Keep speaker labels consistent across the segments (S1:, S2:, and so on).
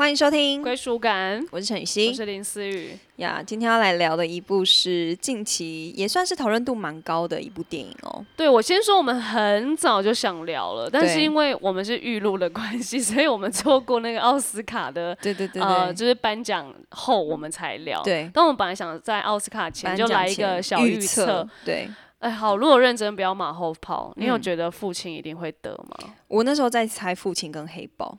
S1: 欢迎收听，
S2: 归属感，
S1: 我是陈雨
S2: 欣
S1: 我
S2: 是林思雨。
S1: 呀。今天要来聊的一部是近期也算是讨论度蛮高的一部电影哦。
S2: 对我先说，我们很早就想聊了，但是因为我们是预录的关系，所以我们错过那个奥斯卡的
S1: 对对对
S2: 呃，就是颁奖后我们才聊。
S1: 对
S2: 但我们本来想在奥斯卡前就来一个小预测。，
S1: 对
S2: 哎，好，如果认真不要马后炮，你有
S1: 嗯
S2: 觉得父亲一定会得吗？
S1: 我那时候在猜父亲跟黑豹，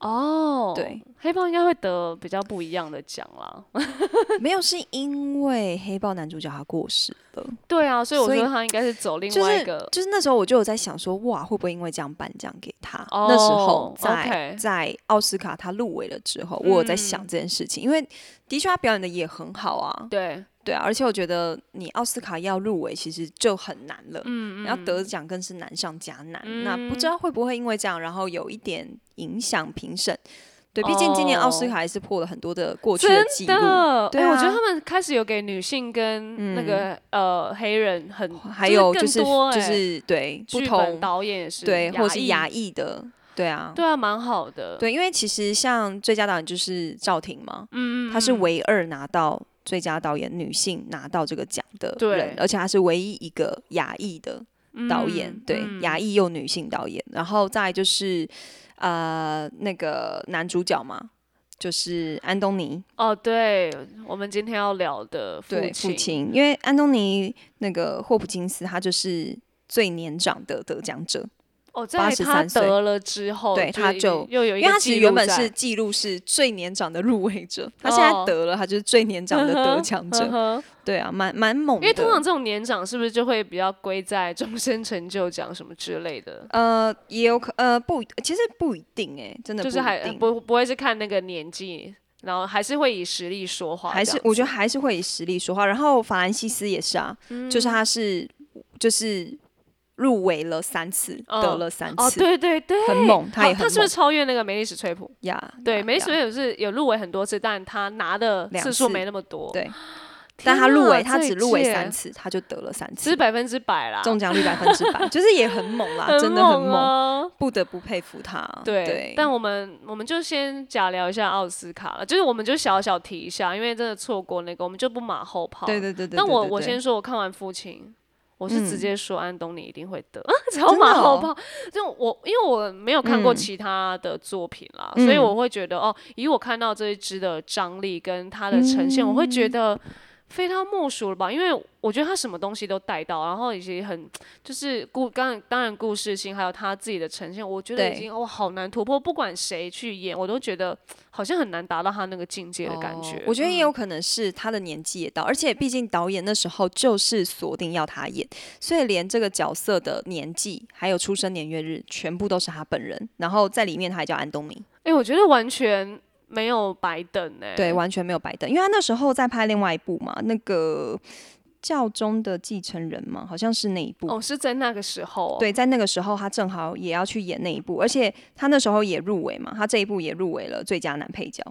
S2: 哦，
S1: 对，
S2: 黑豹应该会得比较不一样的奖啦。
S1: 没有是因为黑豹男主角他过世了，
S2: 对啊，所以我
S1: 所以
S2: 说他应该是走另
S1: 就是
S2: 外一个。
S1: 就是那时候我就有在想说，哇，会不会因为这样颁奖给他？
S2: 哦
S1: 那时候在在奥斯卡他入围了之后，我有在想
S2: 嗯
S1: 这件事情，因为的确他表演的也很好啊，
S2: 对，
S1: 对啊，而且我觉得你奥斯卡要入围其实就很难了，
S2: 嗯
S1: 你要得奖更是难上加难。那不
S2: 嗯
S1: 知道会不会因为这样，然后有一点影响评审？对，毕竟今年奥斯卡还是破了很多的过去
S2: 的
S1: 记录。
S2: 的，
S1: 对
S2: 哎、我觉得
S1: 啊
S2: 他们开始有给女性跟那个、呃黑人很，
S1: 还有就是就
S2: 哎
S1: 是对不同
S2: 导演也是
S1: 对，或者是
S2: 裔
S1: 亚裔的，对啊，
S2: 对啊，蛮好的。
S1: 对，因为其实像最佳导演就是赵婷嘛，
S2: 嗯，嗯
S1: 她是
S2: 嗯
S1: 唯二拿到最佳导演女性拿到这个奖的
S2: 对
S1: 人，而且她是唯一一个亚裔的导演，
S2: 嗯
S1: 对，
S2: 嗯
S1: 亚裔又女性导演，然后再就是呃那个男主角嘛，就是安东尼，
S2: 哦，对，我们今天要聊的
S1: 父，
S2: 亲，
S1: 父亲，因为安东尼那个霍普金斯他就是最年长的得奖者，
S2: 哦，在他
S1: 83岁
S2: 得了之后，
S1: 对他
S2: 就
S1: 就
S2: 又有一个
S1: 因为他其实原本是记录是最年长的入围者，他现在
S2: 哦
S1: 得了，他就是最年长的得 奖者，对啊，蛮蛮猛的。
S2: 因为通常这种年长是不是就会比较归在 终身成就奖什么之类的？
S1: 呃，也有可呃不，其实不一定哎、真的
S2: 就是还
S1: 不
S2: 不不会是看那个年纪，然后还是会以实力说话
S1: 还是我觉得还是会以实力说话。然后法兰西斯也是啊，
S2: 嗯
S1: 就是他是就是入围了三次，
S2: 嗯
S1: 得了三
S2: 哦，
S1: 次，
S2: 对对对，
S1: 很猛，他也
S2: 他是不是超越那个梅丽史崔普？
S1: 呀。
S2: 对，梅丽史
S1: 呀
S2: 崔普是有入围很多次，但他拿的次数没那么多。
S1: 对，但他入围，他只入围三，次，他就得了三次
S2: 只是，百分之百啦，
S1: 中奖率百分之百，就是也很猛啦，真的很猛，
S2: 啊。
S1: 不得不佩服他。
S2: 对，但我们我们就先假聊一下奥斯卡了，就是我们就小小提一下，因为真的错过那个，我们就不马后炮。
S1: 对对对对。
S2: 但我我先说，我看完《父亲》，我是直
S1: 嗯
S2: 接说安东尼一定会得，啊，超马后
S1: 哦。
S2: 就我因为我没有看过
S1: 嗯
S2: 其他的作品啦，
S1: 嗯
S2: 所以我会觉得哦，以我看到这一支的张力跟它的呈现，我会
S1: 嗯
S2: 觉得。非他莫属了吧？因为我觉得他什么东西都带到，然后以及很就是故刚当然故事性，还有他自己的呈现，我觉得已经哦好难突破。不管谁去演，我都觉得好像很难达到他那个境界的感觉。
S1: 哦我觉得也
S2: 嗯
S1: 有可能是他的年纪也到，而且毕竟导演那时候就是锁定要他演，所以连这个角色的年纪还有出生年月日全部都是他本人，然后在里面他也叫安东尼，
S2: 哎、我觉得完全没有白等哎、
S1: 对，完全没有白等，因为他那时候在拍另外一部嘛，那个教宗的继承人嘛，好像是那一部。
S2: 哦，是在那个时候、哦。
S1: 对，在那个时候，他正好也要去演那一部，而且他那时候也入围嘛，他这一部也入围了最佳男配角，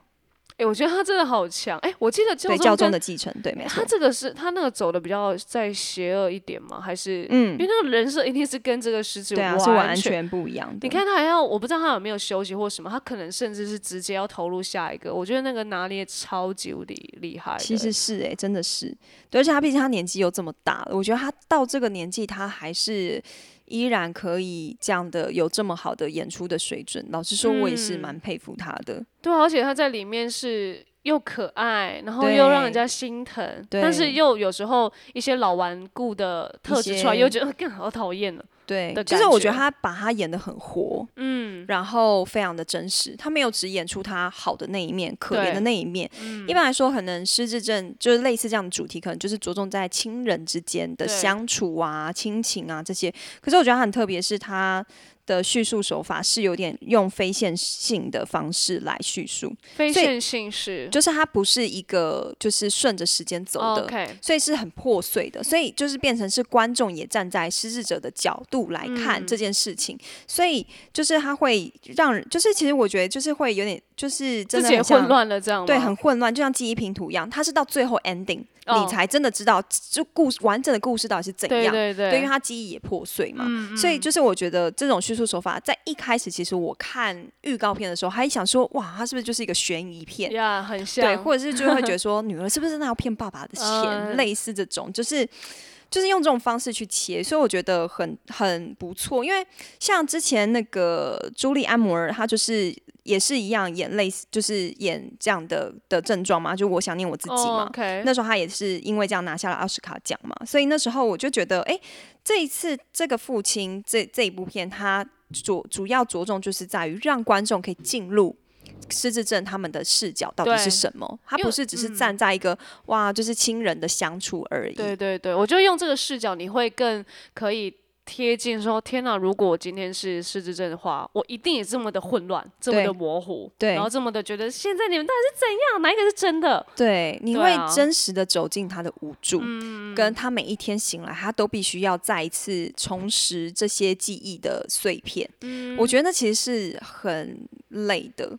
S2: 哎、我觉得他真的好强。哎、我记得教
S1: 宗的继承，对，没错
S2: 他，这个是他那个走的比较再邪恶一点吗？还是、
S1: 嗯
S2: 因为，那个人设一定是跟这个狮子
S1: 对啊，
S2: 完
S1: 是完
S2: 全。
S1: 不一样的。
S2: 你看他还要，我不知道他有没有休息或什么，他可能甚至是直接要投入下一个。我觉得那个拿捏超级无敌厉害。
S1: 其实是哎、真的是，对，而且他毕竟他年纪又这么大了，我觉得他到这个年纪，他还是依然可以这样的有这么好的演出的水准。老实说，我也是
S2: 嗯
S1: 蛮佩服他的。
S2: 对啊，而且他在里面是又可爱，然后又让人家心疼，但是又有时候一些老顽固的特质出来，又觉得更好讨厌了。
S1: 对
S2: 的，
S1: 就是我觉得他把他演的很活，
S2: 嗯，
S1: 然后非常的真实，他没有只演出他好的那一面、可怜的那一面。
S2: 嗯
S1: 一般来说，可能失智症就是类似这样的主题，可能就是着重在亲人之间的相处啊、亲情啊这些。可是我觉得他很特别，是他的叙述手法是有点用非线性的方式来叙述，
S2: 非线性是
S1: 就是它不是一个就是顺着时间走的。所以是很破碎的，所以就是变成是观众也站在失智者的角度来看
S2: 嗯。
S1: 这件事情，所以就是它会让人，就是其实我觉得就是会有点，就是真的很像
S2: 混乱了这样？
S1: 对，很混乱，就像记忆拼图一样。它是到最后 ending，、
S2: 哦
S1: 你才真的知道就故事完整的故事到底是怎样。
S2: 对对对，
S1: 对因为他记忆也破碎嘛，
S2: 嗯
S1: 所以就是我觉得这种叙叙述手法，在一开始其实我看预告片的时候，还想说，哇，它是不是就是一个悬疑片？
S2: 呀，很像，
S1: 对，或者是就会觉得说，女儿是不是真的要骗爸爸的钱？
S2: 嗯
S1: 类似这种，就是就是用这种方式去切，所以我觉得很很不错。因为像之前那个朱莉安摩尔，她就是也是一样演类似，就是演这样的的症状嘛，就我想念我自己嘛。那时候他也是因为这样拿下了奥斯卡奖嘛，所以那时候我就觉得，哎、这一次这个父亲这这一部片，它主主要着重就是在于让观众可以进入。失智症他们的视角到底是什么？他不是只是站在一个、哇，就是亲人的相处而已。
S2: 对对对，我觉得用这个视角，你会更可以贴近说，天哪！如果我今天是失智症的话，我一定也这么的混乱，这么的模糊，
S1: 对
S2: 然后这么的觉得现在你们到底是怎样，哪一个是真的？
S1: 对，你会真实的走进他的无助，跟他每一天醒来，他都必须要再一次重拾这些记忆的碎片。我觉得那其实是很累的。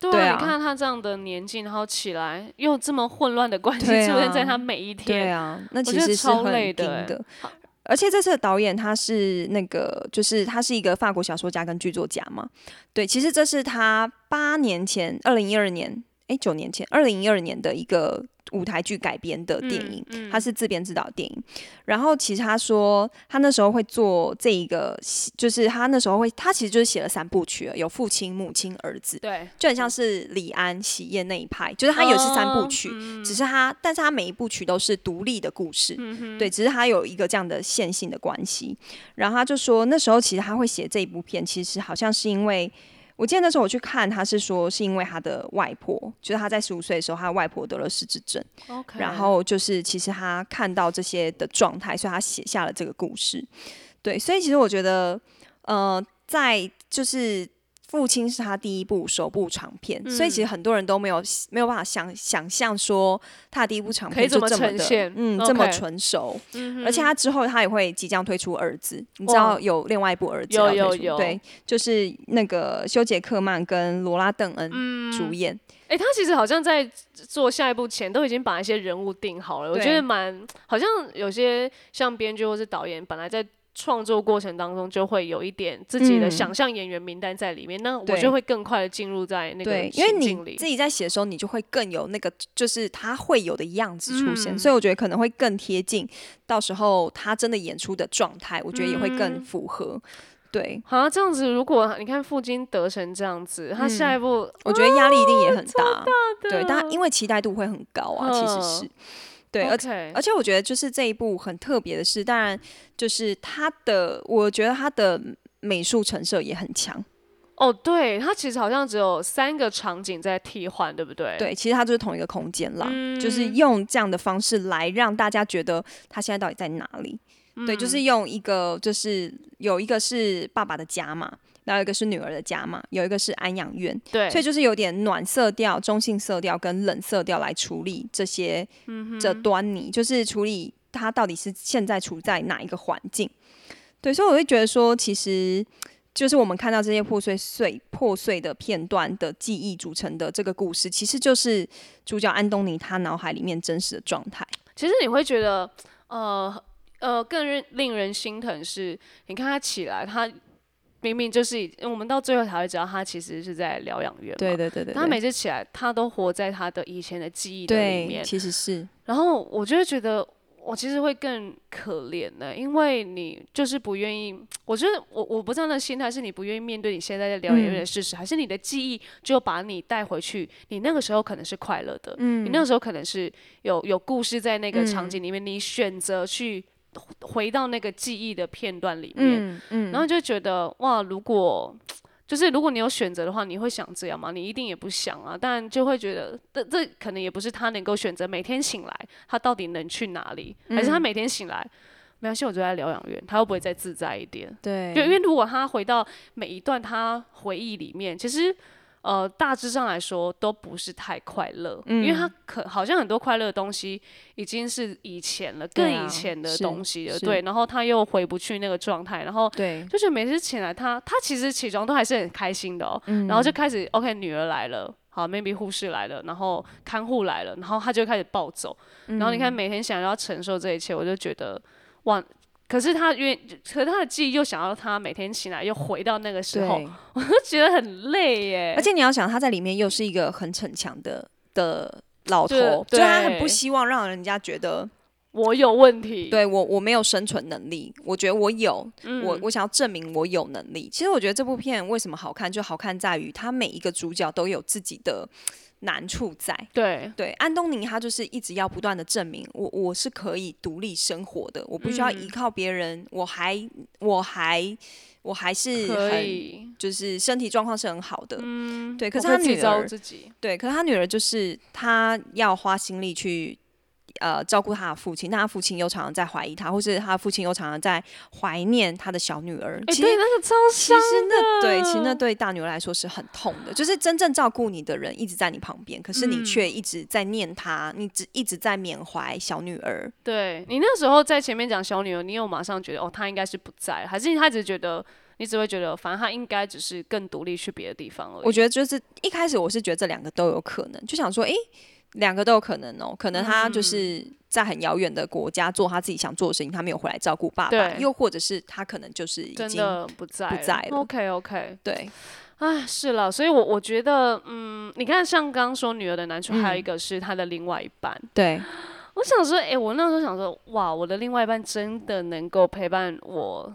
S2: 对啊，你看他这样的年纪，然后起来又这么混乱的关系出现在
S1: 啊
S2: 他每一天对，
S1: 啊，那其实是很
S2: 超累的。
S1: 而且这次的导演他是那个，就是他是一个法国小说家跟剧作家嘛。对，其实这是他八年前，二零一二年，哎，九年前，二零一二年的一个舞台剧改编的电影，他是自编自导的电影。然后其实他说，他那时候会做这一个，就是他那时候会，他其实就是写了三部曲了，有父亲、母亲、儿子。
S2: 对，
S1: 就很像是李安、喜宴那一派，就是他也是三部曲，
S2: 哦
S1: 只是他，但是他每一部曲都是独立的故事，对，只是他有一个这样的线性的关系。然后他就说，那时候其实他会写这一部片，其实好像是因为。我记得那时候我去看，他是说是因为他的外婆，就是他在十五岁的时候，他的外婆得了失智症
S2: ，OK，
S1: 然后就是其实他看到这些的状态，所以他写下了这个故事。对，所以其实我觉得，呃，在就是父亲是他第一部首部长片，所以其实很多人都没有没有办法想想象说他的第一部长
S2: 可以这么
S1: 片就这么的
S2: 呈现
S1: 嗯这么纯熟，而且他之后他也会即将推出儿子，你知道有另外一部儿子
S2: 有
S1: 要推出
S2: 有。有
S1: 对，就是那个修杰克曼跟罗拉邓恩
S2: 嗯。
S1: 主演。
S2: 哎、他其实好像在做下一步前都已经把一些人物定好了，我觉得蛮好像有些像编剧或是导演本来在。创作过程当中就会有一点自己的
S1: 嗯。
S2: 想象演员名单在里面，那我就会更快的进入在那个
S1: 对，因为你。自己在写的时候，你就会更有那个，就是他会有的样子出现，
S2: 嗯。
S1: 所以我觉得可能会更贴近，到时候他真的演出的状态，我觉得也会
S2: 嗯
S1: 更符合。对，
S2: 好，这样子，如果你看父亲得成这样子，他下一步，
S1: 我觉得压力一定也很大，
S2: 的。
S1: 对，但因为期待度会很高啊，其实是。
S2: 嗯，
S1: 对，而
S2: OK，
S1: 而且我觉得就是这一部很特别的是，当然就是他的，我觉得他的美术成色也很强。
S2: 哦，对，它其实好像只有三个场景在替换，对不对？，
S1: 对，其实它就是同一个空间啦，
S2: 嗯
S1: 就是用这样的方式来让大家觉得他现在到底在哪里。对，
S2: 嗯
S1: 就是用一个，就是有一个是爸爸的家嘛，然后一个是女儿的家嘛，有一个是安养院，
S2: 对，
S1: 所以就是有点暖色调、中性色调跟冷色调来处理这些
S2: 嗯
S1: 这端倪，就是处理他到底是现在处在哪一个环境。对，所以我会觉得说，其实就是我们看到这些破碎碎破碎的片段的记忆组成的这个故事，其实就是主角安东尼他脑海里面真实的状态。
S2: 其实你会觉得，呃呃，更令令人心疼是，你看他起来，他明明就是，我们到最后才会知道他其实是在疗养院。
S1: 对对对对
S2: 他每次起来，他都活在他的以前的记忆的里，面，
S1: 其实是。
S2: 然后我就会觉得，我其实会更可怜呢，因为你就是不愿意。我觉得我我不知道那心态是你不愿意面对你现在在疗养院的事实，还是你的记忆就把你带回去，你那个时候可能是快乐的，
S1: 嗯。
S2: 你那个时候可能是有有故事在那个场景里面，你选择去回到那个记忆的片段里面，
S1: 嗯嗯，
S2: 然后就觉得哇，如果 就是如果你有选择的话，你会想这样吗？你一定也不想啊，但就会觉得这这可能也不是他能够选择。每天醒来，他到底能去哪里？还是他每天醒来，没关系，我就在疗养院，他会不会再自在一点？
S1: 对，
S2: 就因为如果他回到每一段他回忆里面，其实呃大致上来说都不是太快乐，因为他可好像很多快乐的东西已经是以前了，更以前的东西了，
S1: 是。
S2: 对，然后他又回不去那个状态，然后
S1: 对，
S2: 就是每次起来他，他其实起床都还是很开心的哦，
S1: 嗯
S2: 然后就开始 OK，女儿来了，好，maybe 护士来了，然后看护来了，然后他就开始暴走，然后你看每天想要承受这一切，我就觉得哇，可是他因为，可是他的记忆又想要他每天醒来又回到那个时候，我就觉得很累耶。
S1: 而且你要想，他在里面又是一个很逞强的的老
S2: 就
S1: 头，所以他很不希望让人家觉得
S2: 我有问题，
S1: 对我我没有生存能力，我觉得我有，
S2: 嗯
S1: 我我想要证明我有能力。其实我觉得这部片为什么好看，就好看在于他每一个主角都有自己的难处在。
S2: 对
S1: 对，安东尼他就是一直要不断的证明我我是可以独立生活的，我不需要
S2: 嗯
S1: 依靠别人，我还我还我还是
S2: 可
S1: 很
S2: 以，
S1: 就是身体状况是很好的。
S2: 嗯，
S1: 对可是他女儿
S2: 自己，
S1: 对，可是他女儿就是他要花心力去呃照顾他的父亲，但他父亲又常常在怀疑他，或是他的父亲又常常在怀念他的小女儿。
S2: 哎，
S1: 其实
S2: 对，那个超
S1: 其
S2: 伤
S1: 实那对，其实那对大女儿来说是很痛的，就是真正照顾你的人一直在你旁边，可是你
S2: 嗯
S1: 却一直在念他，你只一直在缅怀小女儿。
S2: 对你那时候在前面讲小女儿，你有马上觉得哦，她应该是不在，还是他只是觉得你只会觉得，反正她应该只是更独立去别的地方而已。
S1: 我觉得就是一开始我是觉得这两个都有可能，就想说，诶，两个都有可能哦，可能他
S2: 嗯
S1: 就是在很遥远的国家做他自己想做的事情，他没有回来照顾爸爸，
S2: 对。
S1: 又或者是他可能就是已
S2: 真
S1: 经
S2: 的不在
S1: 不在了
S2: OK OK，
S1: 对。
S2: 啊，是了，所以我我觉得，嗯，你看，像刚刚说女儿的难处，还有一
S1: 嗯。
S2: 个是她的另外一半。
S1: 对。
S2: 我想说，哎、我那时候想说，哇，我的另外一半真的能够陪伴我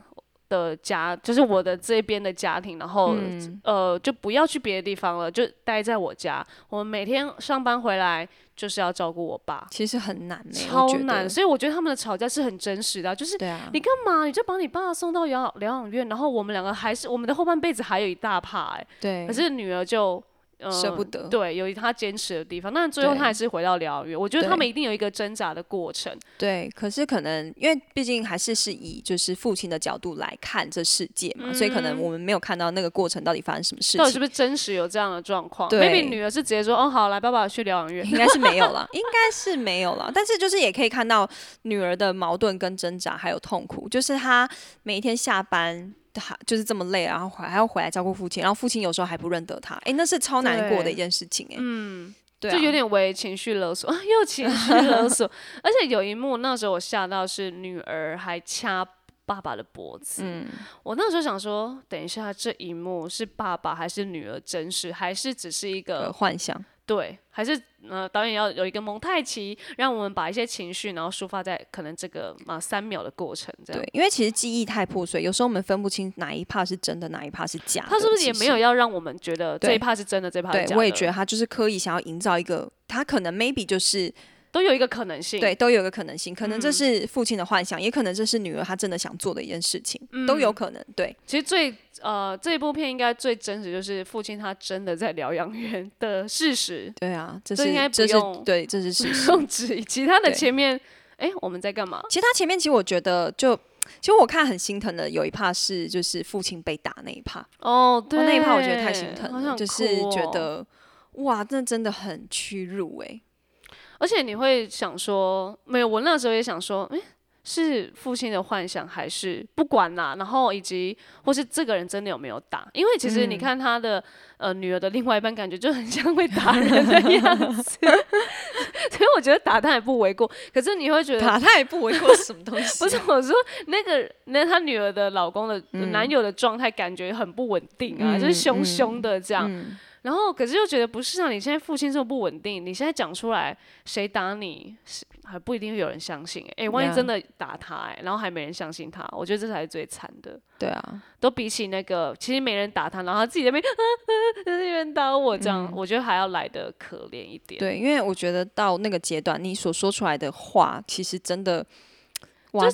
S2: 的家，就是我的这边的家庭，然后、
S1: 嗯
S2: 呃，就不要去别的地方了，就待在我家。我们每天上班回来就是要照顾我爸，
S1: 其实很难欸、
S2: 超难。所以我觉得他们的吵架是很真实的啊，就是
S1: 啊，
S2: 你干嘛？你就把你爸送到疗疗养院，然后我们两个还是我们的后半辈子还有一大趴哎、
S1: 对，
S2: 可是女儿就。呃
S1: 舍不得
S2: 对，有他坚持的地方，但最后他还是回到疗养院。我觉得他们一定有一个挣扎的过程。
S1: 对，可是可能因为毕竟还是是以就是父亲的角度来看这世界嘛，所以可能我们没有看到那个过程到底发生什么事情，
S2: 嗯到底是不是真实有这样的状况
S1: 对
S2: ？maybe 女儿是直接说，哦，好，来，爸爸去疗养院。
S1: 应该是没有了，应该是没有了。但是就是也可以看到女儿的矛盾跟挣扎，还有痛苦，就是她每一天下班。她就是这么累，然后还还要回来照顾父亲，然后父亲有时候还不认得他，哎、那是超难过的一件事情、哎，
S2: 嗯，
S1: 对、啊，
S2: 就有点为情绪勒索，又情绪勒索。而且有一幕，那时候我吓到是女儿还掐爸爸的脖子。
S1: 嗯，
S2: 我那时候想说，等一下这一幕是爸爸还是女儿真实，还是只是一
S1: 呃
S2: 个
S1: 幻想，
S2: 对，还是呃导演要有一个蒙太奇，让我们把一些情绪，然后抒发在可能这个啊三秒的过程这样。
S1: 对，因为其实记忆太破碎，有时候我们分不清哪一 part 是真的，哪一 part 是假的。
S2: 他是不是也没有要让我们觉得这
S1: 对
S2: 一帕是真的，这一帕是
S1: 对
S2: 假，的？
S1: 我也觉得他就是刻意想要营造一个，他可能 maybe 就是
S2: 都有一个可能性。
S1: 对，都有一个可能性，可能
S2: 嗯
S1: 这是父亲的幻想，也可能这是女儿她真的想做的一件事情，
S2: 嗯
S1: 都有可能。对，
S2: 其实最呃这一部片应该最真实就是父亲他真的在疗养院的事实，
S1: 对啊，这
S2: 是应该不
S1: 是这是
S2: 用
S1: 对，这是事
S2: 不
S1: 实。
S2: 用质疑。其他的前面，哎、我们在干嘛？
S1: 其他前面其实我觉得就。其实我看很心疼的，有一趴是就是父亲被打那一趴，
S2: 哦，对，
S1: 哦那一趴我觉得太心疼就是觉得哇，那真的很屈辱哎、
S2: 而且你会想说，没有，我那时候也想说，诶，是父亲的幻想还是不管啦？然后以及或是这个人真的有没有打？因为其实你
S1: 嗯
S2: 看他的、呃女儿的另外一半，感觉就很像会打人的样子，所以我觉得打他也不为过。可是你会觉得
S1: 打他也不为过什么东 西、
S2: 不是我说那个那他女儿的老公的、男友的状态感觉很不稳定啊，
S1: 嗯
S2: 就是凶凶的这样。
S1: 嗯
S2: 然后可是又觉得不是啊，你现在父亲这么不稳定，你现在讲出来谁打你，是还不一定会有人相信、欸。哎、万一真的打他、哎，然后还没人相信他，我觉得这才是最惨的。
S1: 对啊，
S2: 都比起那个其实没人打他，然后他自己在那边在那边打我这样，我觉得还要来的可怜一点。，
S1: 嗯对，因为我觉得到那个阶段，你所说出来的话，其实真的哇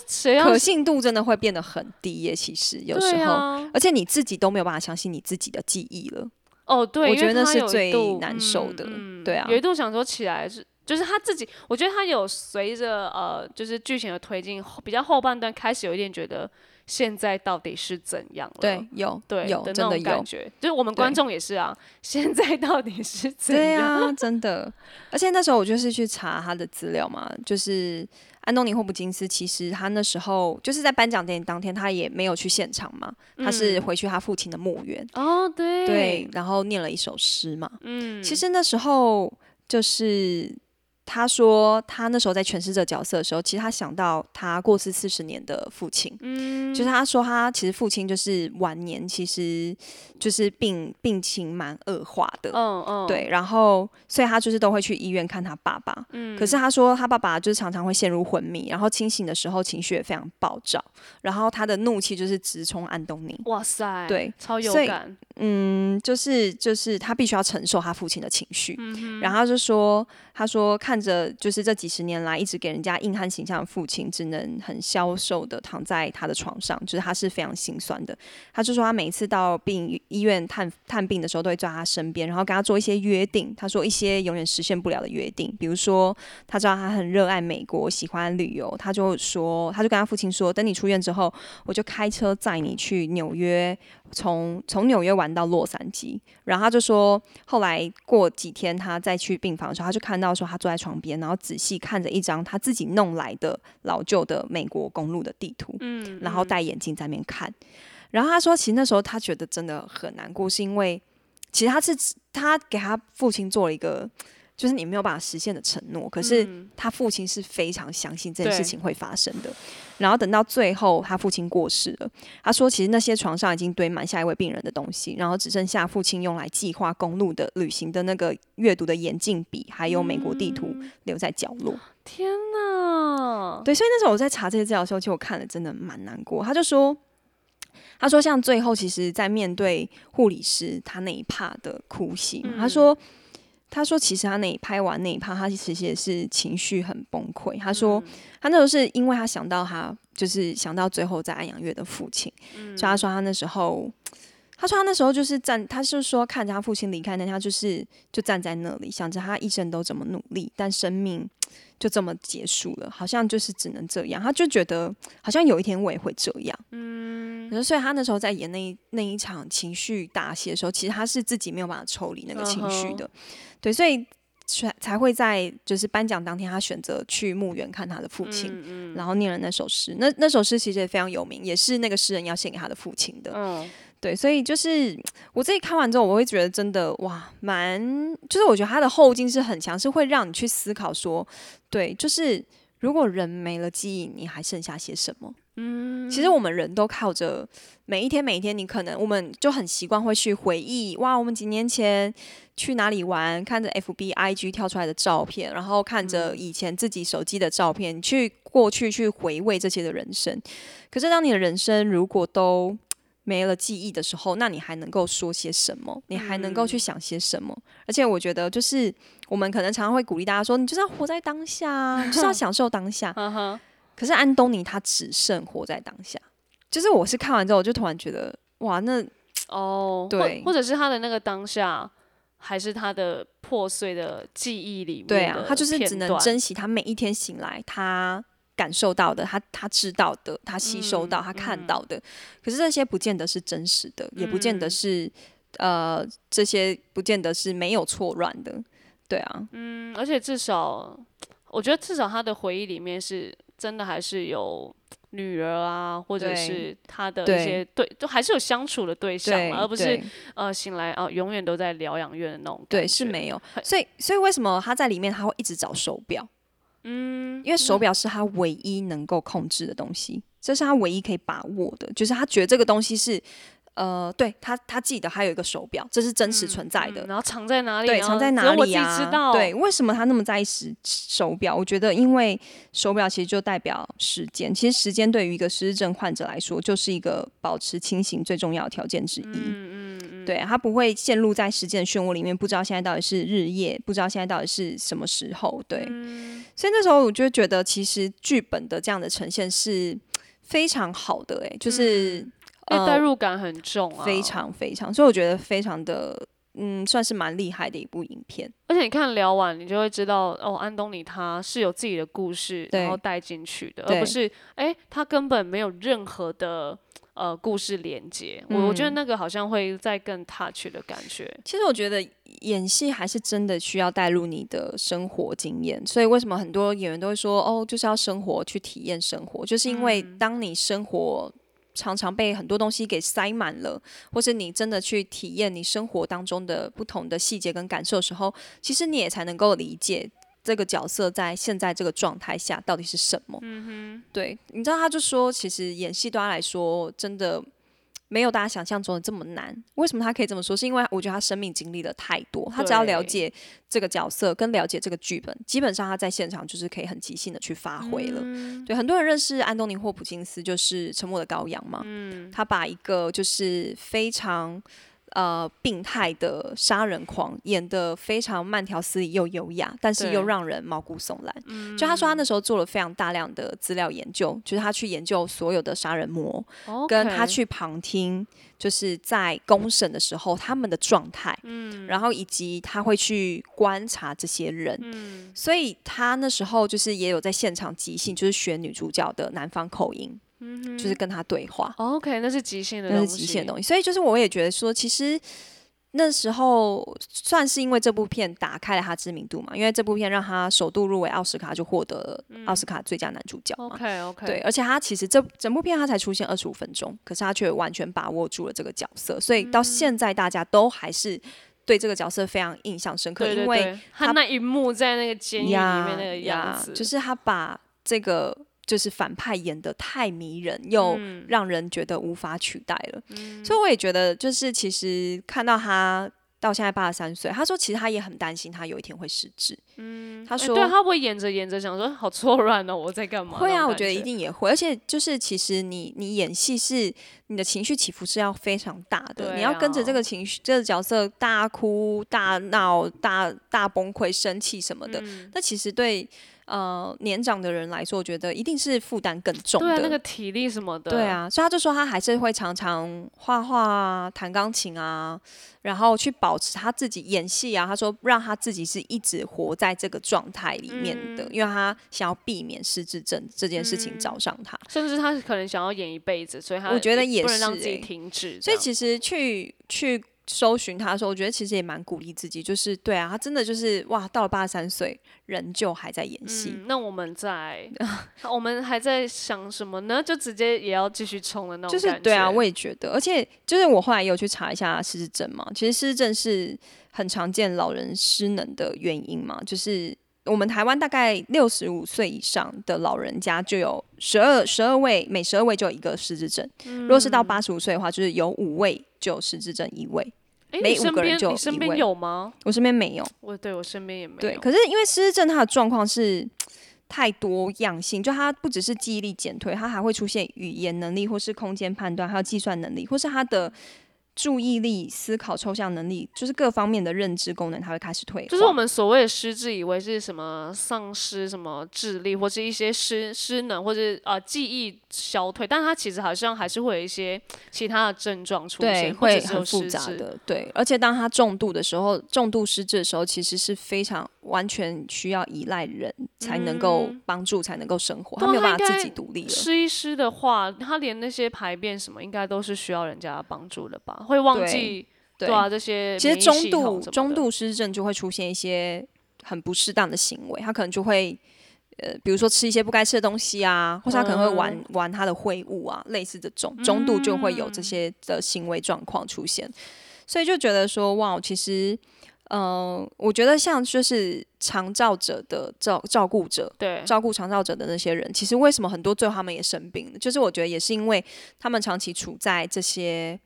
S1: 可信度真的会变得很低耶。其实有时候，
S2: 啊，
S1: 而且你自己都没有办法相信你自己的记忆了。
S2: 哦，对，因
S1: 我觉得那
S2: 为他有一
S1: 是最
S2: 度
S1: 难受的
S2: 嗯嗯
S1: 对啊
S2: 有一度想说起来是。就是他自己，我觉得他有随着呃，就是剧情的推进，后比较后半段开始有一点觉得现在到底是怎样了？
S1: 对，有
S2: 对
S1: 有
S2: 的那种
S1: 真的有
S2: 感，觉，就是我们观众也是啊，现在到底是怎样
S1: 对
S2: 样？
S1: 啊，真的。而且那时候我就是去查他的资料嘛，就是安东尼·霍普金斯，其实他那时候就是在颁奖典礼当天，他也没有去现场嘛，他是回去他父亲的墓园，
S2: 哦，对
S1: 对，然后念了一首诗嘛。
S2: 嗯，
S1: 其实那时候就是他说他那时候在诠释这个角色的时候，其实他想到他过世四十年的父亲，嗯，就是他说他其实父亲就是晚年其实就是病病情蛮恶化的，嗯嗯，对，然后所以他就是都会去医院看他爸爸，嗯，可是他说他爸爸就是常常会陷入昏迷，然后清醒的时候情绪也非常暴躁，然后他的怒气就是直冲安东尼，
S2: 哇塞，
S1: 对，
S2: 超有感。
S1: 嗯，就是就是他必须要承受他父亲的情绪，然后他就说，他说看看着就是这几十年来一直给人家硬汉形象的父亲，只能很消瘦的躺在他的床上，就是他是非常心酸的。他就说他每次到病医院探探病的时候，都会在他身边，然后跟他做一些约定。他说一些永远实现不了的约定，比如说他知道他很热爱美国，喜欢旅游，他就说他就跟他父亲说，等你出院之后，我就开车载你去纽约。从从纽约玩到洛杉矶，然后他就说，后来过几天他再去病房的时候，他就看到说他坐在床边，然后仔细看着一张他自己弄来的老旧的美国公路的地图，嗯，然后戴眼镜在那边看，然后他说，其实那时候他觉得真的很难过，是因为其实他是他给他父亲做了一个。就是你没有办法实现的承诺，可是他父亲是非常相信这件事情会发生的。然后等到最后，他父亲过世了，他说其实那些床上已经堆满下一位病人的东西，然后只剩下父亲用来计划公路的旅行的那个阅读的眼镜笔，还有美国地图留在角落。
S2: 天哪！
S1: 对，所以那时候我在查这些资料的时候，其实我看了真的蛮难过。他就说，他说像最后，其实在面对护理师他那一趴的哭戏，他说。他说：“其实他那拍完那一趴，他其实也是情绪很崩溃。他说，他那时候是因为他想到他，就是想到最后在安阳月的父亲，所以他说他那时候，他说他那时候就是站，他是说看着他父亲离开那他就是就站在那里，想着他一生都这么努力，但生命就这么结束了，好像就是只能这样。他就觉得好像有一天我也会这样。嗯，所以他那时候在演那一那一场情绪大戏的时候，其实他是自己没有办法抽离那个情绪的。”对，所以才才会在就是颁奖当天，他选择去墓园看他的父亲，然后念了那首诗。那那首诗其实也非常有名，也是那个诗人要献给他的父亲的。嗯，对，所以就是我自己看完之后，我会觉得真的哇，蛮就是我觉得他的后劲是很强，是会让你去思考说，对，就是如果人没了记忆，你还剩下些什么？嗯，其实我们人都靠着每一天每一天，你可能我们就很习惯会去回忆，哇，我们几年前去哪里玩，看着 F B I G 跳出来的照片，然后看着以前自己手机的照片，去过去去回味这些的人生。可是当你的人生如果都没了记忆的时候，那你还能够说些什么？你还能够去想些什么？而且我觉得，就是我们可能常常会鼓励大家说，你就是要活在当下，就是要 享受当下。可是安东尼他只剩活在当下，就是我是看完之后，我就突然觉得，哇，那哦，对，
S2: 或者是他的那个当下，还是他的破碎的记忆里面，
S1: 对啊，他就是只能珍惜他每一天醒来，他感受到的，他他知道的，他吸收到，他看到的。可是这些不见得是真实的，也不见得是呃，这些不见得是没有错乱的，对啊，
S2: 嗯，而且至少，我觉得至少他的回忆里面是。真的还是有女儿啊，或者是他的一些对，都还是有相处的对象，而不是呃醒来啊永远都在疗养院的那种。
S1: 对，是没有。所以，所以为什么他在里面他会一直找手表？嗯，因为手表是他唯一能够控制的东西，这是他唯一可以把握的，就是他觉得这个东西是。呃，对他，他记得还有一个手表，这是真实存在的。
S2: 然后藏在哪里？
S1: 对，藏在哪里
S2: 啊？
S1: 对，为什么他那么在意时手表？我觉得，因为手表其实就代表时间。其实时间对于一个失智症患者来说，就是一个保持清醒最重要的条件之一。嗯对他不会陷入在时间的漩涡里面，不知道现在到底是日夜，不知道现在到底是什么时候。对。所以那时候我就觉得，其实剧本的这样的呈现是非常好的。哎，就是。
S2: 代入感很重啊，
S1: 非常非常，所以我觉得非常的，嗯，算是蛮厉害的一部影片。
S2: 而且你看聊完，你就会知道，哦，安东尼他是有自己的故事，然后带进去的，而不是，哎，他根本没有任何的呃故事连接。我我觉得那个好像会再更 touch 的感觉。
S1: 其实我觉得演戏还是真的需要带入你的生活经验，所以为什么很多演员都会说，哦，就是要生活去体验生活，就是因为当你生活。常常被很多东西给塞满了，或是你真的去体验你生活当中的不同的细节跟感受的时候，其实你也才能够理解这个角色在现在这个状态下到底是什么。嗯哼，对，你知道他就说，其实演戏对他来说真的。没有大家想象中的这么难。为什么他可以这么说？是因为我觉得他生命经历了太多，他只要了解这个角色跟了解这个剧本，基本上他在现场就是可以很即兴的去发挥了。对，很多人认识安东尼霍普金斯就是《沉默的羔羊》嘛，他把一个就是非常。呃，病态的杀人狂演的非常慢条斯理又优雅，但是又让人毛骨悚然。就他说，他那时候做了非常大量的资料研究，就是他去研究所有的杀人魔，跟他去旁听，就是在公审的时候他们的状态，嗯，然后以及他会去观察这些人，嗯，所以他那时候就是也有在现场即兴，就是学女主角的南方口音。就是跟他对话
S2: ，OK，那是极限的，
S1: 那是即兴的东西。所以就是我也觉得说，其实那时候算是因为这部片打开了他知名度嘛，因为这部片让他首度入围奥斯卡，就获得奥斯卡最佳男主角。
S2: OK OK，
S1: 对，而且他其实这整部片他才出现二十五分钟，可是他却完全把握住了这个角色，所以到现在大家都还是对这个角色非常印象深刻，因为
S2: 他那一幕在那个监狱里面那个样子，
S1: 就是他把这个。就是反派演的太迷人，又让人觉得无法取代了。所以我也觉得，就是其实看到他到现在八十三岁，他说其实他也很担心他有一天会失智。嗯，他说
S2: 对他会演着演着想说好错乱哦，我在干嘛？
S1: 会啊，我觉得一定也会。而且就是其实你你演戏是你的情绪起伏是要非常大的，你要跟着这个情绪这个角色大哭大闹大大崩溃生气什么的。那其实对。呃，年长的人来说，我觉得一定是负担更重的。
S2: 对啊，那个体力什么的。
S1: 对啊，所以他就说他还是会常常画画啊、弹钢琴啊，然后去保持他自己演戏啊。他说让他自己是一直活在这个状态里面的，因为他想要避免失智症这件事情找上他。
S2: 甚至他可能想要演一辈子，所以他
S1: 我觉得也是
S2: 让自己停止。
S1: 所以其实去去。搜寻他的时候，我觉得其实也蛮鼓励自己，就是对啊，他真的就是哇，到了八十三岁，仍旧还在演戏。
S2: 那我们在，我们还在想什么呢？就直接也要继续冲的那
S1: 种就是对啊，我也觉得，而且就是我后来也有去查一下失智症嘛，其实失智症是很常见老人失能的原因嘛，就是我们台湾大概六十五岁以上的老人家就有十二十二位，每十二位就有一个失智症。如果是到八十五岁的话，就是有五位。就有失智症一位，每五个人就一位。
S2: 你身边有吗？
S1: 我身边没有。
S2: 我对我身边也没有。
S1: 对，可是因为失智症它的状况是太多样性，就它不只是记忆力减退，它还会出现语言能力，或是空间判断，还有计算能力，或是它的。注意力、思考、抽象能力，就是各方面的认知功能，它会开始退化。
S2: 就是我们所谓的失智，以为是什么丧失什么智力，或是一些失失能，或者呃记忆消退，但它其实好像还是会有一些其他的症状出现，
S1: 会很复杂的。对，而且当它重度的时候，重度失智的时候，其实是非常完全需要依赖人才能够帮助，才能够生活，他没有办法自己独立了。
S2: 失一失的话，他连那些排便什么，应该都是需要人家帮助的吧？会忘记对啊，这些
S1: 其实中度中度失智症就会出现一些很不适当的行为，他可能就会呃，比如说吃一些不该吃的东西啊，或者他可能会玩玩他的秽物啊，类似这种中度就会有这些的行为状况出现，所以就觉得说哇，其实嗯，我觉得像就是长照者的照照顾者，
S2: 对。
S1: 照顾长照者的那些人，其实为什么很多最后他们也生病了，就是我觉得也是因为他们长期处在这些。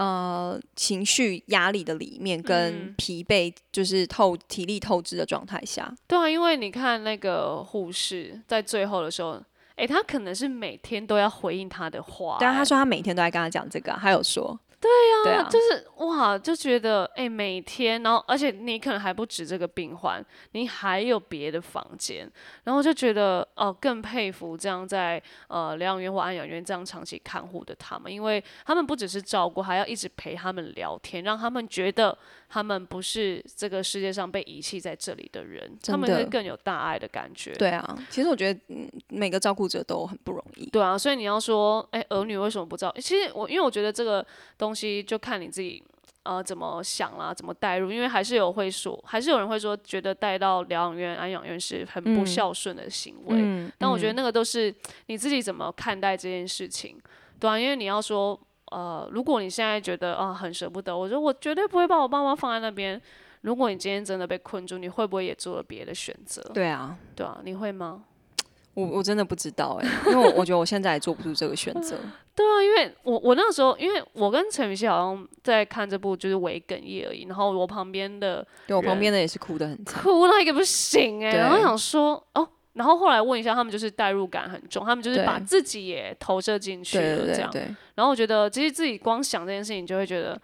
S1: 呃，情绪压力的里面跟疲惫，就是透体力透支的状态下。
S2: 对啊，因为你看那个护士在最后的时候，哎，他可能是每天都要回应他的话。
S1: 对啊，他说他每天都在跟他讲这个，他有说。
S2: 对呀，就是哇，就觉得哎，每天，然后而且你可能还不止这个病患，你还有别的房间，然后就觉得哦，更佩服这样在呃疗养院或安养院这样长期看护的他们，因为他们不只是照顾，还要一直陪他们聊天，让他们觉得。他们不是这个世界上被遗弃在这里的人，他们会更有大爱的感觉。
S1: 对啊，其实我觉得，嗯，每个照顾者都很不容易。
S2: 对啊，所以你要说，哎，儿女为什么不知道？其实我，因为我觉得这个东西就看你自己，呃，怎么想啦，怎么带入。因为还是有会说，还是有人会说，觉得带到疗养院、安养院是很不孝顺的行为。嗯。但我觉得那个都是你自己怎么看待这件事情，对啊，因为你要说。呃，如果你现在觉得啊很舍不得，我说我绝对不会把我爸妈放在那边。如果你今天真的被困住，你会不会也做了别的选择？
S1: 对啊，
S2: 对啊，你会吗？
S1: 我我真的不知道哎、因为我我觉得我现在也做不出这个选择。
S2: 对啊，因为我我那个时候，因为我跟陈雨希好像在看这部就是微哽咽而已，然后我旁边的
S1: 对我旁边的也是哭得很惨。
S2: 哭到一个不行哎、
S1: 对
S2: 然后想说哦，然后后来问一下，他们就是代入感很重，他们就是把自己也投射进去了这样。
S1: 对对对，
S2: 然后我觉得其实自己光想这件事情，就会觉得。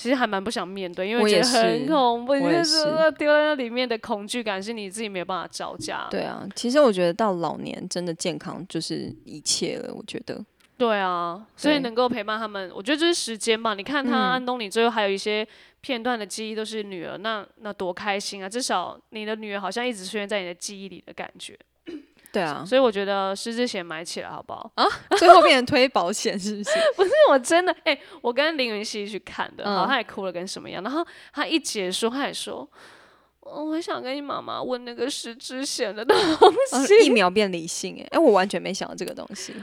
S2: 其实还蛮不想面对，因为觉得很恐怖，就是丢在那里面的恐惧感是你自己没有办法招架。
S1: 对啊，其实我觉得到老年真的健康就是一切了。我觉得，
S2: 对啊，所以能够陪伴他们，我觉得就是时间嘛。你看他
S1: 嗯
S2: 安东尼最后还有一些片段的记忆都是女儿，那那多开心啊！至少你的女儿好像一直出现在你的记忆里的感觉。
S1: 对啊，
S2: 所以我觉得失之险买起来好不好啊？
S1: 最后变成推保险是不是？
S2: 不是我真的，哎、我跟林云熙去看的，好，
S1: 嗯
S2: 他也哭了跟什么样。然后他一结束，他也说。哦我很想跟你妈妈问那个十之险的东
S1: 哦
S2: 西，
S1: 一秒变理性哎、哎、我完全没想到这个东西。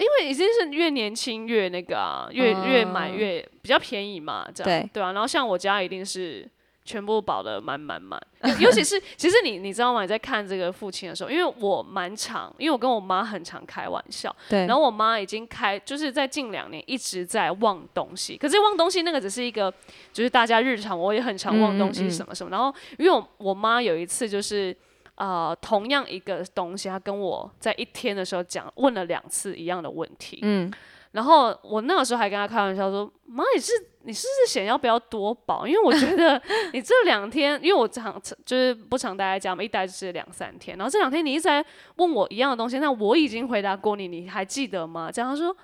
S2: 因为已经是越年轻越那个啊，越、越买
S1: 嗯
S2: 越比较便宜嘛，这样
S1: 对
S2: 啊。然后像我家一定是全部保的满满满，尤尤其是 其实你你知道吗？你在看这个父亲的时候，因为我蛮常，因为我跟我妈很常开玩笑，
S1: 对，
S2: 然后我妈已经开，就是在近两年一直在忘东西。可是忘东西那个只是一个，就是大家日常我也很常忘东西什么什么。然后因为我我妈有一次就是。呃，同样一个东西，他跟我在一天的时候讲，问了两次一样的问题。
S1: 嗯，
S2: 然后我那个时候还跟他开玩笑说：“妈，你是你是不是想要不要多保？因为我觉得你这两天，因为我常就是不常待在家嘛，一待就是两三天。然后这两天你一直在问我一样的东西，那我已经回答过你，你还记得吗？这样他说，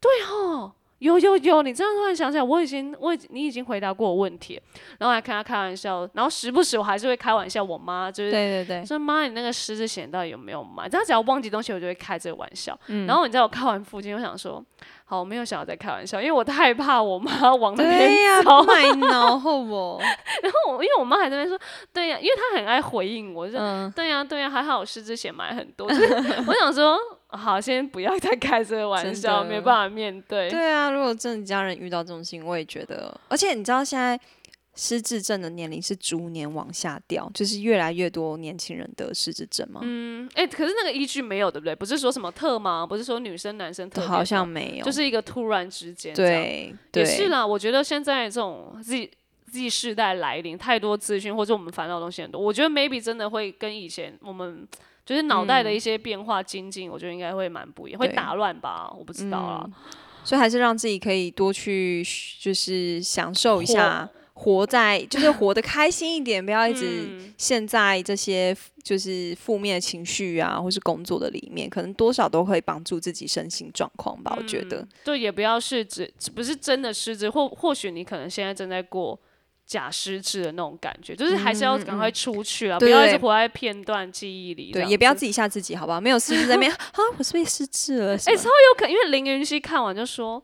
S2: 对哦，有有有，你这样突然想起来，我已经我已经你已经回答过我问题，然后还跟他开玩笑，然后时不时我还是会开玩笑，我妈就是
S1: 对对对，
S2: 说妈，你那个狮子险到底有没有买？他只要忘记东西，我就会开这个玩笑。
S1: 嗯
S2: 然后你知道我开完附近，我想说，好，我没有想要再开玩笑，因为我太怕我妈往那
S1: 对
S2: 边
S1: 呀、
S2: 走。
S1: 买脑后 不？
S2: 然后我因为我妈还在那边说，对呀、因为她很爱回应我，就、
S1: 嗯，
S2: 对呀、对呀、还好我狮子险买很多。就是我想说，好，先不要再开这个玩笑，没办法面对。
S1: 对啊，如果真的家人遇到这种事情，我也觉得，而且你知道现在失智症的年龄是逐年往下掉，就是越来越多年轻人得失智症吗，
S2: 嗯，哎、可是那个依据没有，对不对？不是说什么特吗？不是说女生男生特别
S1: 好像没有，
S2: 就是一个突然之间。
S1: 对对
S2: 也是啦，我觉得现在这种 Z Z 世代来临，太多资讯或者我们烦恼的东西很多，我觉得 maybe 真的会跟以前我们就是脑袋的一些变化精进，我觉得应该会蛮不一样，会打乱吧？我不知道啦。
S1: 所以还是让自己可以多去就是享受一下。活在就是活得开心一点，不要一直
S2: 嗯
S1: 陷在这些就是负面的情绪啊，或是工作的里面，可能多少都会帮助自己身心状况吧。我觉得，
S2: 嗯就也不要是指不是真的失职，或或许你可能现在正在过。假失智的那种感觉，就是还是要赶快出去啊，不要一直活在片段记忆里。
S1: 对，也不要。自己吓自己，好不好？没有失智在那边 啊，我是被失智了。
S2: 哎、
S1: 哎，
S2: 超有可能，因为林云熙看完就说：“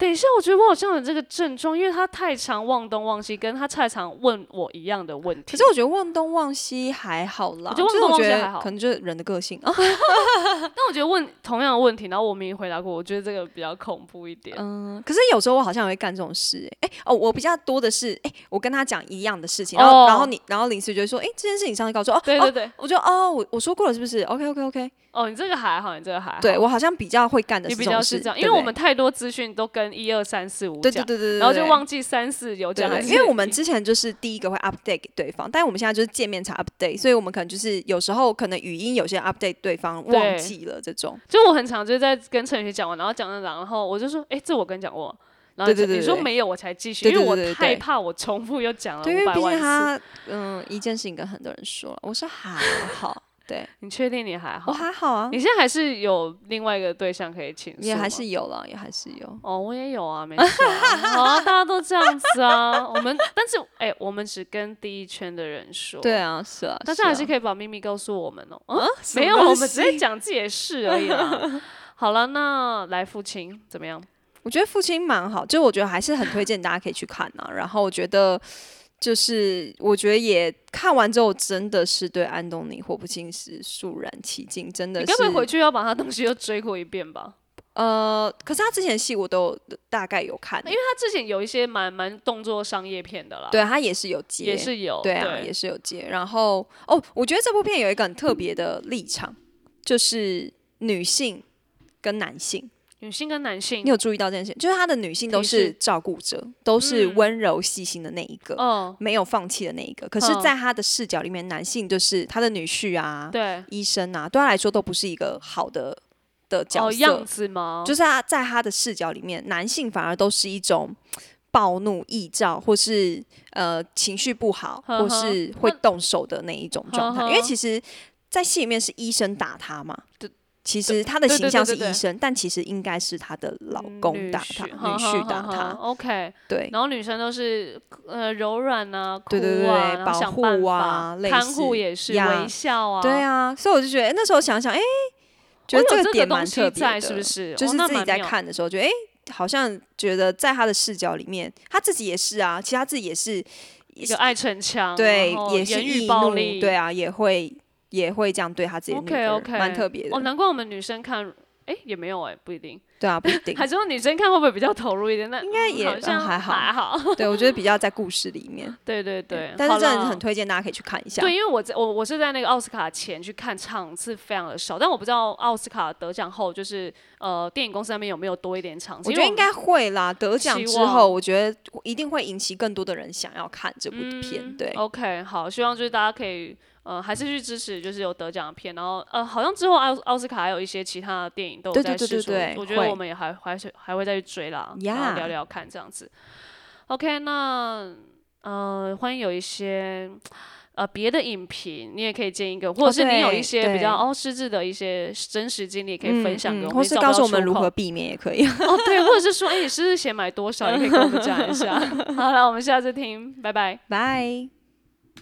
S2: 等一下，我觉得我好像有这个症状，因为他太常忘东忘西，跟他太常问我一样的问题。”
S1: 可是我觉得忘东忘西还好啦，
S2: 我觉得忘东
S1: 就
S2: 西还好
S1: 得可能就是人的个性啊。
S2: 但我觉得问同样的问题，然后我明明回答过，我觉得这个比较恐怖一点。
S1: 嗯，可是有时候我好像也会干这种事、欸，哎、哦，我比较多的是，哎、我跟他讲一样的事情，然后、
S2: 哦
S1: 然后你，然后林思就会说，哎、这件事情上次告诉我，哦，哦
S2: 对对对，
S1: 我就哦，我我说过了是不是？OK OK OK，
S2: 哦，你这个还好，你这个还好。
S1: 对我好像比较会干的
S2: 你比
S1: 是这种事，
S2: 较是这样，因为我们太多资讯都跟一二三四五
S1: 对对
S2: 讲，
S1: 对对对，
S2: 然后就忘记三四有讲，
S1: 因为我们之前就是第一个会 update 给对方，但是我们现在就是见面才 update，所以我们可能就是有时候可能语音有些 update 对方忘记了这种，
S2: 就我很常就是在跟陈宇讲完，然后讲讲讲，然后我就说，哎、这我跟你讲过。然后
S1: 对对对对
S2: 你说没有，我才继续，因为我
S1: 对对对
S2: 太怕我重复又讲了
S1: 对，因为毕
S2: 五百万次。
S1: 竟他嗯一件事情跟很多人说了，我说还好，对
S2: 你确定你还好？
S1: 我还好啊，
S2: 你现在还是有另外一个对象可以倾诉？
S1: 也还是有了，也还是有。
S2: 哦，我也有啊，没事啊，好啊，大家都这样子啊。我们但是哎、我们只跟第一圈的人说，
S1: 对，啊，是啊，
S2: 但是还是可以把秘密告诉我们哦。啊，没有，我们只是讲自己的事而已 啦。好了，那来父亲怎么样？
S1: 我觉得父亲蛮好，就我觉得还是很推荐大家可以去看啊。然后我觉得就是我觉得也看完之后，真的是对安东尼·霍普金斯肃然起敬，真的是
S2: 你该不会回去要把他东西又追过一遍吧？
S1: 呃，可是他之前的戏我都有大概有看，因为
S2: 他之前有一些蛮蛮动作商业片的啦，
S1: 对他也是有接，
S2: 也是有，
S1: 对啊，也是有接。然后哦，我觉得这部片有一个很特别的立场，就是女性跟男性。
S2: 女性跟男性，
S1: 你有注意到这件事？就是他的女性都是照顾者，都是温柔细心的那一个，嗯，没有放弃的那一个。可是，在他的视角里面，男性就是他的女婿啊，
S2: 对，
S1: 医生啊，对他来说都不是一个好的的角色
S2: 样子吗？
S1: 就是他在他的视角里面，男性反而都是一种暴怒、易躁，或是呃情绪不好，或是会动手的那一种状态。因为其实，在戏里面是医生打他嘛。其实他的形象是医生，但其实应该是他的老公打他，女婿打他。
S2: OK，
S1: 对。
S2: 然后女生都是呃柔软啊，
S1: 对对对，保护啊，
S2: 看护也是微笑啊。
S1: 对啊，所以我就觉得那时候想想，哎，觉得这个点蛮特别
S2: 的，是不是？
S1: 就是自己在看的时候，觉得哎，好像觉得在他的视角里面，他自己也是啊，其实他自己也是
S2: 一个爱逞强，
S1: 对，也是
S2: 易怒，对
S1: 啊，也会。也会这样对他自己的女儿，蛮特别的。
S2: 哦，难怪我们女生看，哎，也没有哎，不一定。
S1: 对啊，不一定。
S2: 还是说女生看会不会比较投入一点？那
S1: 应该也
S2: 好像
S1: 还好，
S2: 还好。
S1: 对，我觉得比较在故事里面。
S2: 对对对。
S1: 但是真的很推荐大家可以去看一下。
S2: 对，因为我在我我是在那个奥斯卡前去看场次非常的少，但我不知道奥斯卡得奖后就是呃电影公司那边有没有多一点场次。
S1: 我觉得应该会啦，得奖之后我觉得一定会引起更多的人想要看这部片。对。
S2: OK，好，希望就是大家可以。呃，还是去支持，就是有得奖的片，然后呃，好像之后奥奥斯卡还有一些其他的电影都有在试出，我觉得我们也还还是还会再去追啦，然后聊聊看这样子。OK，那呃，欢迎有一些呃别的影评，你也可以建一个，或者是你有一些比较哦失智的一些真实经历可以分享给我们，
S1: 或是告诉我们如何避免也可以。
S2: 哦，对，或者是说，哎，你失智险买多少，也可以跟我们讲一下。好了，我们下次听，拜拜，
S1: 拜。